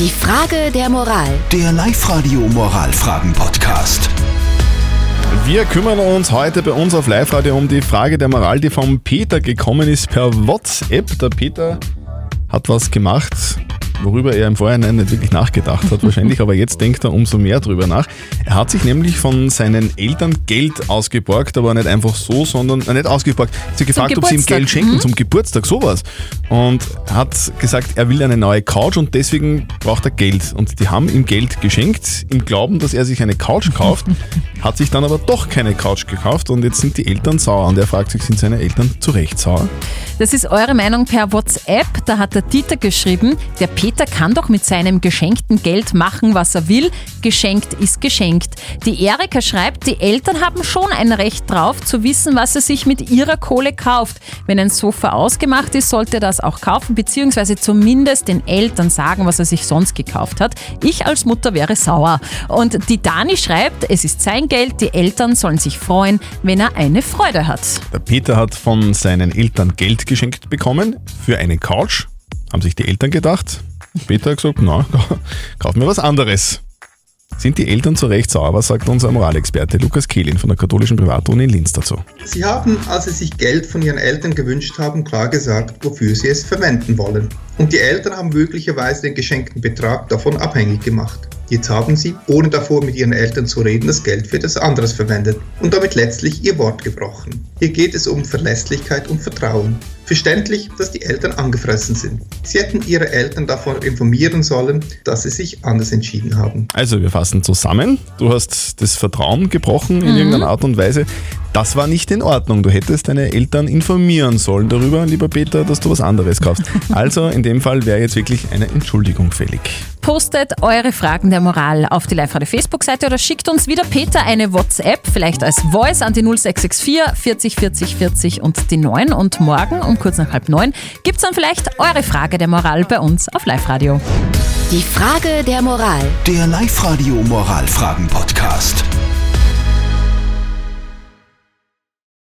Die Frage der Moral. Der Live-Radio Moralfragen-Podcast. Wir kümmern uns heute bei uns auf Live-Radio um die Frage der Moral, die vom Peter gekommen ist per WhatsApp. Der Peter hat was gemacht, worüber er im Vorhinein nicht wirklich nachgedacht hat wahrscheinlich, aber jetzt denkt er umso mehr drüber nach. Er hat sich nämlich von seinen Eltern Geld ausgeborgt, aber nicht einfach so, sondern äh, nicht ausgeborgt. Sie hat gefragt, ob sie ihm Geld schenken Mhm. zum Geburtstag, sowas. Und er hat gesagt, er will eine neue Couch und deswegen braucht er Geld. Und die haben ihm Geld geschenkt, im Glauben, dass er sich eine Couch kauft, hat sich dann aber doch keine Couch gekauft und jetzt sind die Eltern sauer. Und er fragt sich, sind seine Eltern zu Recht sauer? Das ist eure Meinung per WhatsApp. Da hat der Dieter geschrieben, der Peter kann doch mit seinem geschenkten Geld machen, was er will. Geschenkt ist geschenkt. Die Erika schreibt, die Eltern haben schon ein Recht drauf, zu wissen, was er sich mit ihrer Kohle kauft. Wenn ein Sofa ausgemacht ist, sollte er das auch kaufen, beziehungsweise zumindest den Eltern sagen, was er sich sonst gekauft hat. Ich als Mutter wäre sauer. Und die Dani schreibt, es ist sein Geld, die Eltern sollen sich freuen, wenn er eine Freude hat. Der Peter hat von seinen Eltern Geld geschenkt bekommen für eine Couch. Haben sich die Eltern gedacht. Peter hat gesagt, na, kauf mir was anderes. Sind die Eltern zu Recht sauer? Was sagt unser Moralexperte Lukas Kehlin von der katholischen Privatuni in Linz dazu? Sie haben, als sie sich Geld von ihren Eltern gewünscht haben, klar gesagt, wofür sie es verwenden wollen. Und die Eltern haben möglicherweise den geschenkten Betrag davon abhängig gemacht. Jetzt haben sie, ohne davor mit ihren Eltern zu reden, das Geld für etwas anderes verwendet und damit letztlich ihr Wort gebrochen. Hier geht es um Verlässlichkeit und Vertrauen. Verständlich, dass die Eltern angefressen sind. Sie hätten ihre Eltern davon informieren sollen, dass sie sich anders entschieden haben. Also, wir fassen zusammen. Du hast das Vertrauen gebrochen in irgendeiner Art und Weise. Das war nicht in Ordnung. Du hättest deine Eltern informieren sollen darüber, lieber Peter, dass du was anderes kaufst. Also, in dem Fall wäre jetzt wirklich eine Entschuldigung fällig. Postet eure Fragen der Moral auf die Live-Radio Facebook-Seite oder schickt uns wieder Peter eine WhatsApp, vielleicht als Voice an die 0664 40 40 40 und die 9. Und morgen um kurz nach halb neun gibt es dann vielleicht eure Frage der Moral bei uns auf Live-Radio. Die Frage der Moral. Der Live-Radio Moralfragen-Podcast.